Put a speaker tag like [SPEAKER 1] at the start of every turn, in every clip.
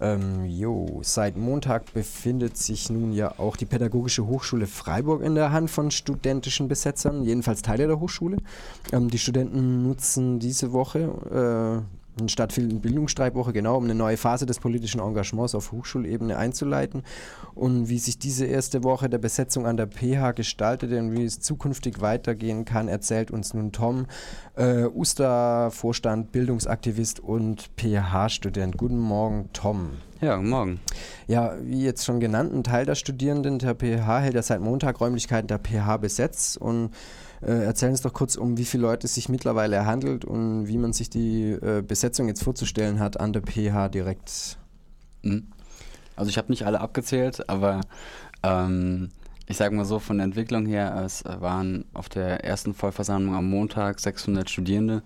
[SPEAKER 1] Ähm, jo, seit Montag befindet sich nun ja auch die Pädagogische Hochschule Freiburg in der Hand von studentischen Besetzern, jedenfalls Teile der Hochschule. Ähm, die Studenten nutzen diese Woche äh, stattfindenden Bildungsstreikwoche, genau, um eine neue Phase des politischen Engagements auf Hochschulebene einzuleiten. Und wie sich diese erste Woche der Besetzung an der PH gestaltet und wie es zukünftig weitergehen kann, erzählt uns nun Tom, äh, Uster-Vorstand, Bildungsaktivist und PH-Student. Guten Morgen, Tom.
[SPEAKER 2] Ja, guten Morgen.
[SPEAKER 1] Ja, wie jetzt schon genannt, ein Teil der Studierenden der PH hält ja seit Montag Räumlichkeiten der PH besetzt und äh, erzählen uns doch kurz, um wie viele Leute es sich mittlerweile handelt und wie man sich die äh, Besetzung jetzt vorzustellen hat an der PH direkt.
[SPEAKER 2] Mhm. Also ich habe nicht alle abgezählt, aber ähm, ich sage mal so, von der Entwicklung her, es waren auf der ersten Vollversammlung am Montag 600 Studierende,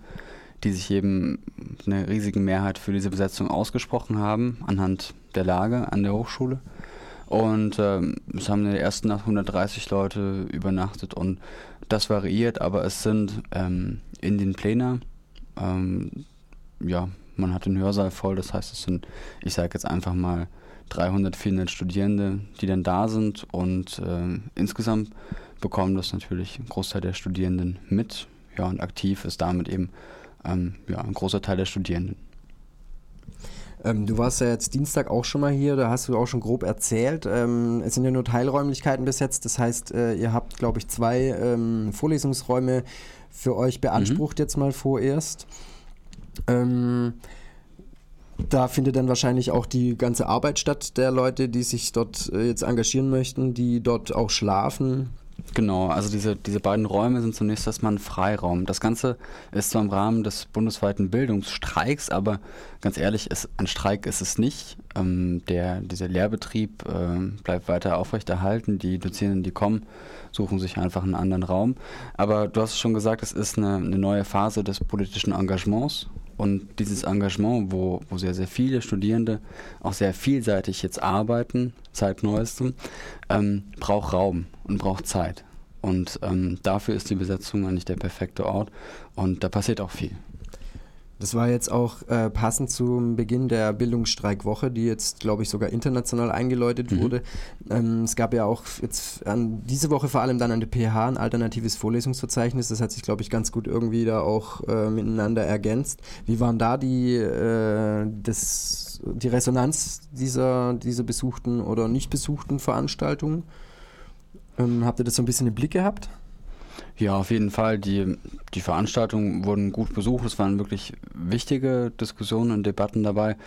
[SPEAKER 2] die sich eben eine riesige Mehrheit für diese Besetzung ausgesprochen haben, anhand der Lage an der Hochschule. Und ähm, es haben in der ersten Nacht 130 Leute übernachtet und das variiert, aber es sind ähm, in den Plänen, ähm, ja, man hat den Hörsaal voll, das heißt, es sind, ich sage jetzt einfach mal 300, 400 Studierende, die dann da sind und äh, insgesamt bekommen das natürlich ein Großteil der Studierenden mit. Ja, und aktiv ist damit eben ähm, ja, ein großer Teil der Studierenden.
[SPEAKER 1] Ähm, du warst ja jetzt Dienstag auch schon mal hier, da hast du auch schon grob erzählt. Ähm, es sind ja nur Teilräumlichkeiten besetzt, das heißt, äh, ihr habt, glaube ich, zwei ähm, Vorlesungsräume für euch beansprucht mhm. jetzt mal vorerst. Ähm, da findet dann wahrscheinlich auch die ganze Arbeit statt der Leute, die sich dort äh, jetzt engagieren möchten, die dort auch schlafen.
[SPEAKER 2] Genau, also diese, diese beiden Räume sind zunächst erstmal ein Freiraum. Das Ganze ist zwar im Rahmen des bundesweiten Bildungsstreiks, aber ganz ehrlich, ist, ein Streik ist es nicht. Ähm, der, dieser Lehrbetrieb äh, bleibt weiter aufrechterhalten. Die Dozierenden, die kommen, suchen sich einfach einen anderen Raum. Aber du hast schon gesagt, es ist eine, eine neue Phase des politischen Engagements und dieses Engagement, wo, wo sehr, sehr viele Studierende auch sehr vielseitig jetzt arbeiten, seit neuestem, ähm, braucht Raum und braucht Zeit. Und ähm, dafür ist die Besetzung eigentlich der perfekte Ort. Und da passiert auch viel.
[SPEAKER 1] Das war jetzt auch äh, passend zum Beginn der Bildungsstreikwoche, die jetzt, glaube ich, sogar international eingeläutet mhm. wurde. Ähm, es gab ja auch jetzt an diese Woche vor allem dann an der PH ein alternatives Vorlesungsverzeichnis. Das hat sich, glaube ich, ganz gut irgendwie da auch äh, miteinander ergänzt. Wie waren da die, äh, das, die Resonanz dieser, dieser besuchten oder nicht besuchten Veranstaltungen? Ähm, habt ihr das so ein bisschen im Blick gehabt?
[SPEAKER 2] Ja, auf jeden Fall. Die, die Veranstaltungen wurden gut besucht. Es waren wirklich wichtige Diskussionen und Debatten dabei.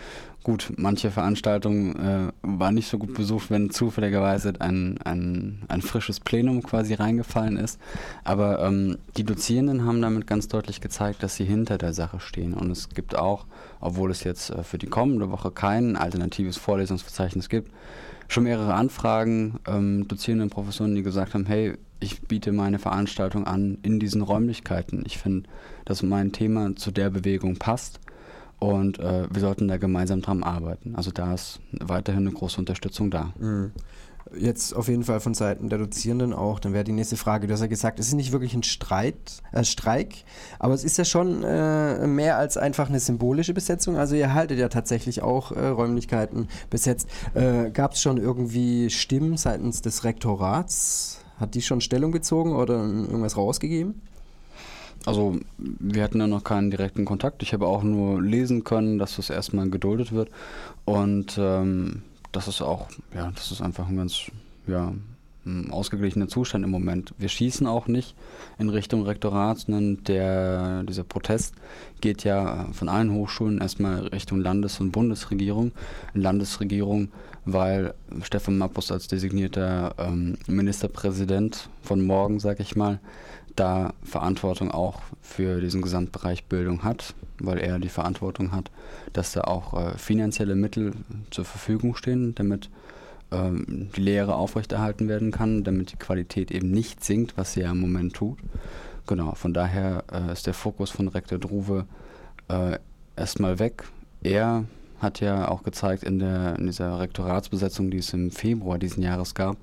[SPEAKER 2] Gut, manche Veranstaltungen äh, waren nicht so gut besucht, wenn zufälligerweise ein, ein, ein frisches Plenum quasi reingefallen ist. Aber ähm, die Dozierenden haben damit ganz deutlich gezeigt, dass sie hinter der Sache stehen. Und es gibt auch, obwohl es jetzt äh, für die kommende Woche kein alternatives Vorlesungsverzeichnis gibt, schon mehrere Anfragen, ähm, Dozierenden, Professoren, die gesagt haben, hey, ich biete meine Veranstaltung an in diesen Räumlichkeiten. Ich finde, dass mein Thema zu der Bewegung passt und äh, wir sollten da gemeinsam dran arbeiten. Also da ist weiterhin eine große Unterstützung da.
[SPEAKER 1] Mhm. Jetzt auf jeden Fall von Seiten der Dozierenden auch. Dann wäre die nächste Frage. Du hast ja gesagt, es ist nicht wirklich ein Streit, äh, Streik, aber es ist ja schon äh, mehr als einfach eine symbolische Besetzung. Also ihr haltet ja tatsächlich auch äh, Räumlichkeiten besetzt. Äh, Gab es schon irgendwie Stimmen seitens des Rektorats? Hat die schon Stellung bezogen oder irgendwas rausgegeben?
[SPEAKER 2] Also wir hatten ja noch keinen direkten Kontakt. Ich habe auch nur lesen können, dass das erstmal geduldet wird. Und ähm, das ist auch, ja, das ist einfach ein ganz, ja, ausgeglichener Zustand im Moment. Wir schießen auch nicht in Richtung Rektorat, sondern der, dieser Protest geht ja von allen Hochschulen erstmal Richtung Landes- und Bundesregierung. Landesregierung, weil Stefan Mappus als designierter ähm, Ministerpräsident von morgen, sag ich mal, da Verantwortung auch für diesen Gesamtbereich Bildung hat, weil er die Verantwortung hat, dass da auch äh, finanzielle Mittel zur Verfügung stehen, damit ähm, die Lehre aufrechterhalten werden kann, damit die Qualität eben nicht sinkt, was sie ja im Moment tut. Genau, von daher äh, ist der Fokus von Rektor Druwe äh, erstmal weg. Er hat ja auch gezeigt in, der, in dieser Rektoratsbesetzung, die es im Februar diesen Jahres gab,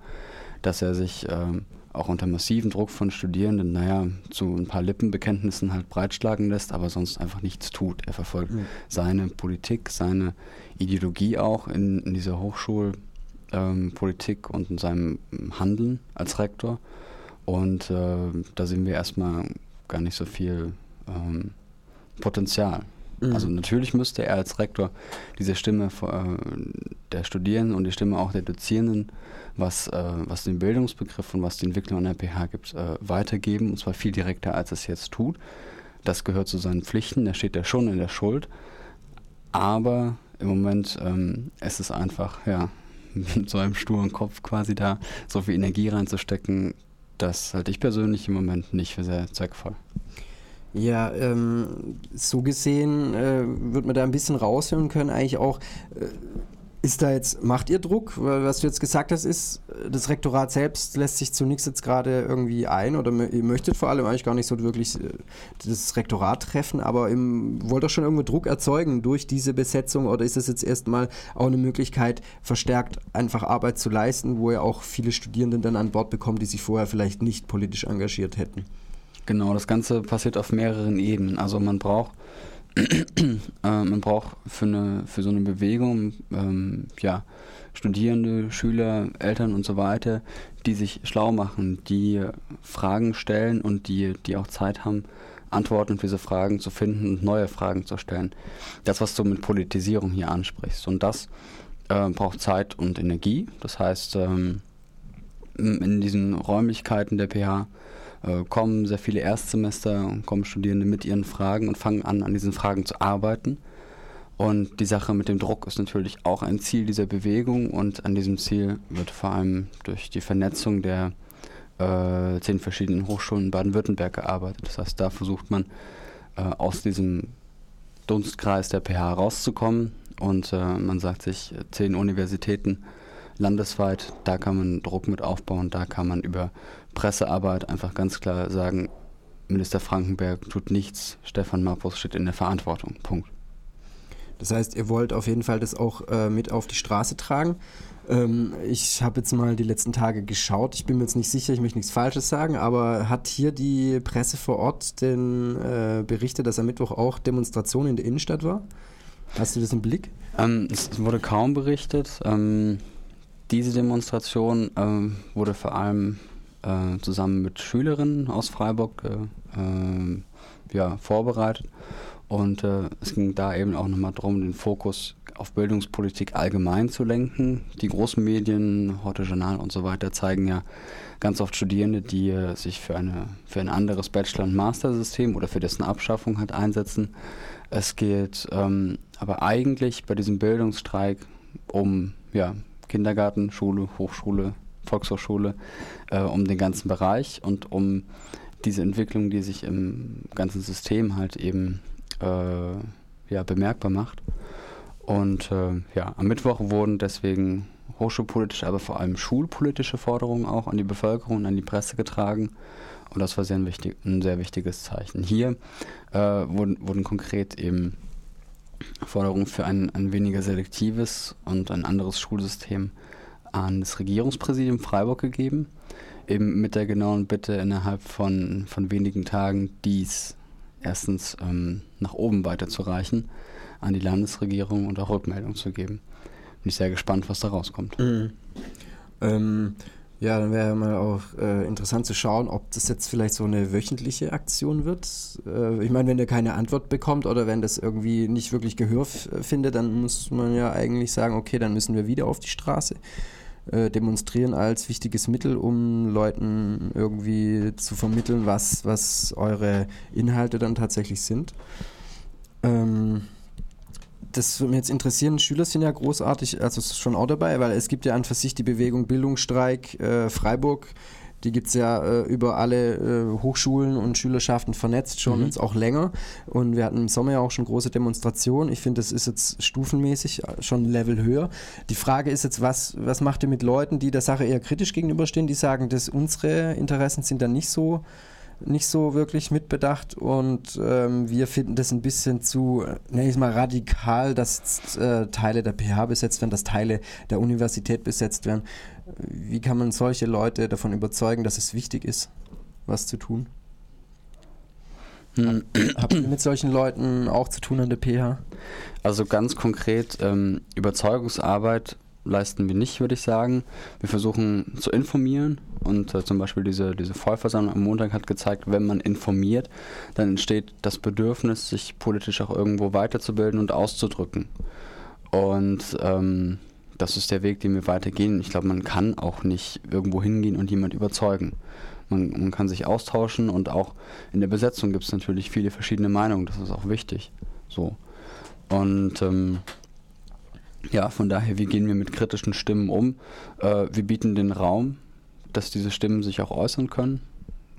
[SPEAKER 2] dass er sich ähm, auch unter massivem Druck von Studierenden, naja, zu ein paar Lippenbekenntnissen halt breitschlagen lässt, aber sonst einfach nichts tut. Er verfolgt mhm. seine Politik, seine Ideologie auch in, in dieser Hochschulpolitik ähm, und in seinem Handeln als Rektor. Und äh, da sehen wir erstmal gar nicht so viel ähm, Potenzial. Mhm. Also natürlich müsste er als Rektor diese Stimme äh, der Studierenden und die Stimme auch der Dozierenden, was, äh, was den Bildungsbegriff und was die Entwicklung an der PH gibt, äh, weitergeben, und zwar viel direkter, als es jetzt tut. Das gehört zu seinen Pflichten, da steht er schon in der Schuld. Aber im Moment ähm, ist es einfach, ja, mit so einem sturen Kopf quasi da so viel Energie reinzustecken, das halte ich persönlich im Moment nicht für sehr zweckvoll.
[SPEAKER 1] Ja, ähm, so gesehen äh, wird man da ein bisschen raushören können, eigentlich auch. Äh, ist da jetzt, macht ihr Druck? Was du jetzt gesagt hast, ist, das Rektorat selbst lässt sich zu nichts jetzt gerade irgendwie ein oder ihr möchtet vor allem eigentlich gar nicht so wirklich äh, das Rektorat treffen, aber im, wollt ihr schon irgendwo Druck erzeugen durch diese Besetzung oder ist das jetzt erstmal auch eine Möglichkeit, verstärkt einfach Arbeit zu leisten, wo ihr auch viele Studierenden dann an Bord bekommt, die sich vorher vielleicht nicht politisch engagiert hätten?
[SPEAKER 2] Genau, das Ganze passiert auf mehreren Ebenen. Also man braucht man braucht für, eine, für so eine Bewegung ähm, ja, Studierende, Schüler, Eltern und so weiter, die sich schlau machen, die Fragen stellen und die, die auch Zeit haben, Antworten für diese Fragen zu finden und neue Fragen zu stellen. Das, was du mit Politisierung hier ansprichst. Und das äh, braucht Zeit und Energie. Das heißt, ähm, in diesen Räumlichkeiten der PH äh, kommen sehr viele Erstsemester, kommen Studierende mit ihren Fragen und fangen an, an diesen Fragen zu arbeiten. Und die Sache mit dem Druck ist natürlich auch ein Ziel dieser Bewegung und an diesem Ziel wird vor allem durch die Vernetzung der äh, zehn verschiedenen Hochschulen in Baden-Württemberg gearbeitet. Das heißt, da versucht man äh, aus diesem Dunstkreis der PH rauszukommen und äh, man sagt sich, zehn Universitäten landesweit, da kann man Druck mit aufbauen, da kann man über Pressearbeit einfach ganz klar sagen, Minister Frankenberg tut nichts, Stefan Mappus steht in der Verantwortung. Punkt.
[SPEAKER 1] Das heißt, ihr wollt auf jeden Fall das auch äh, mit auf die Straße tragen. Ähm, ich habe jetzt mal die letzten Tage geschaut. Ich bin mir jetzt nicht sicher, ich möchte nichts Falsches sagen, aber hat hier die Presse vor Ort denn äh, berichtet, dass am Mittwoch auch Demonstration in der Innenstadt war? Hast du das im Blick?
[SPEAKER 2] Ähm, es wurde kaum berichtet. Ähm, diese Demonstration ähm, wurde vor allem äh, zusammen mit Schülerinnen aus Freiburg äh, äh, ja, vorbereitet. Und äh, es ging da eben auch nochmal darum, den Fokus auf Bildungspolitik allgemein zu lenken. Die großen Medien, Heute Journal und so weiter, zeigen ja ganz oft Studierende, die sich für, eine, für ein anderes Bachelor- und Master-System oder für dessen Abschaffung halt einsetzen. Es geht ähm, aber eigentlich bei diesem Bildungsstreik um ja, Kindergarten, Schule, Hochschule, Volkshochschule, äh, um den ganzen Bereich und um diese Entwicklung, die sich im ganzen System halt eben äh, ja, bemerkbar macht. Und äh, ja, am Mittwoch wurden deswegen hochschulpolitische, aber vor allem schulpolitische Forderungen auch an die Bevölkerung und an die Presse getragen. Und das war sehr ein, wichtig, ein sehr wichtiges Zeichen. Hier äh, wurden, wurden konkret eben Forderungen für ein, ein weniger selektives und ein anderes Schulsystem an das Regierungspräsidium Freiburg gegeben, eben mit der genauen Bitte innerhalb von, von wenigen Tagen dies erstens ähm, nach oben weiterzureichen an die Landesregierung und auch Rückmeldung zu geben. Bin ich sehr gespannt, was da rauskommt.
[SPEAKER 1] Mhm. Ähm, ja, dann wäre mal auch äh, interessant zu schauen, ob das jetzt vielleicht so eine wöchentliche Aktion wird. Äh, ich meine, wenn der keine Antwort bekommt oder wenn das irgendwie nicht wirklich Gehör findet, dann muss man ja eigentlich sagen, okay, dann müssen wir wieder auf die Straße. Äh, demonstrieren als wichtiges Mittel, um Leuten irgendwie zu vermitteln, was, was eure Inhalte dann tatsächlich sind. Ähm, das würde mich jetzt interessieren. Schüler sind ja großartig, also schon auch dabei, weil es gibt ja an für sich die Bewegung Bildungsstreik äh, Freiburg die gibt es ja äh, über alle äh, Hochschulen und Schülerschaften vernetzt, schon mhm. jetzt auch länger. Und wir hatten im Sommer ja auch schon große Demonstrationen. Ich finde, das ist jetzt stufenmäßig äh, schon ein Level höher. Die Frage ist jetzt, was, was macht ihr mit Leuten, die der Sache eher kritisch gegenüberstehen, die sagen, dass unsere Interessen sind dann nicht so nicht so wirklich mitbedacht und ähm, wir finden das ein bisschen zu, nenne ich es mal, radikal, dass äh, Teile der PH besetzt werden, dass Teile der Universität besetzt werden. Wie kann man solche Leute davon überzeugen, dass es wichtig ist, was zu tun?
[SPEAKER 2] Hm.
[SPEAKER 1] Habt ihr mit solchen Leuten auch zu tun an der PH?
[SPEAKER 2] Also ganz konkret, ähm, Überzeugungsarbeit leisten wir nicht, würde ich sagen. Wir versuchen zu informieren und äh, zum Beispiel diese, diese Vollversammlung am Montag hat gezeigt, wenn man informiert, dann entsteht das Bedürfnis, sich politisch auch irgendwo weiterzubilden und auszudrücken. Und ähm, das ist der Weg, den wir weitergehen. Ich glaube, man kann auch nicht irgendwo hingehen und jemand überzeugen. Man, man kann sich austauschen und auch in der Besetzung gibt es natürlich viele verschiedene Meinungen. Das ist auch wichtig. So. Und ähm, ja, von daher, wie gehen wir mit kritischen Stimmen um? Äh, wir bieten den Raum, dass diese Stimmen sich auch äußern können.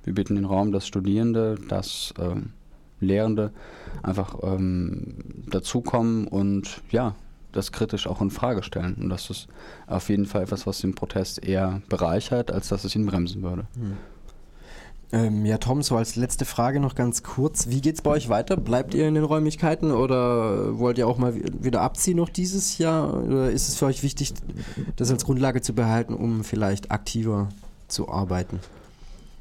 [SPEAKER 2] Wir bieten den Raum, dass Studierende, dass ähm, Lehrende einfach ähm, dazukommen und ja, das kritisch auch in Frage stellen. Und das ist auf jeden Fall etwas, was den Protest eher bereichert, als dass es ihn bremsen würde.
[SPEAKER 1] Hm. Ähm, ja, Tom, so als letzte Frage noch ganz kurz. Wie geht es bei euch weiter? Bleibt ihr in den Räumlichkeiten oder wollt ihr auch mal wieder abziehen noch dieses Jahr? Oder ist es für euch wichtig, das als Grundlage zu behalten, um vielleicht aktiver zu arbeiten?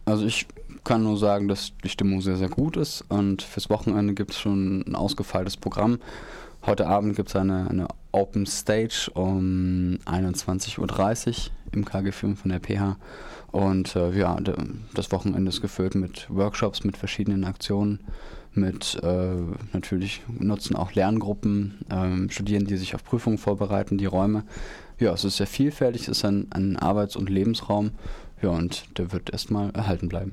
[SPEAKER 2] Also ich kann nur sagen, dass die Stimmung sehr, sehr gut ist und fürs Wochenende gibt es schon ein ausgefeiltes Programm. Heute Abend gibt es eine, eine Open Stage um 21.30 Uhr im KG-Film von der PH. Und äh, ja, das Wochenende ist gefüllt mit Workshops, mit verschiedenen Aktionen, mit äh, natürlich nutzen auch Lerngruppen, äh, Studierende, die sich auf Prüfungen vorbereiten, die Räume. Ja, es ist sehr vielfältig, es ist ein, ein Arbeits- und Lebensraum. Ja, und der wird erstmal erhalten bleiben.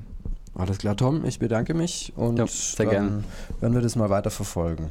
[SPEAKER 1] Alles klar, Tom, ich bedanke mich und
[SPEAKER 2] ja, sehr
[SPEAKER 1] dann
[SPEAKER 2] gerne.
[SPEAKER 1] werden wir das mal weiter verfolgen.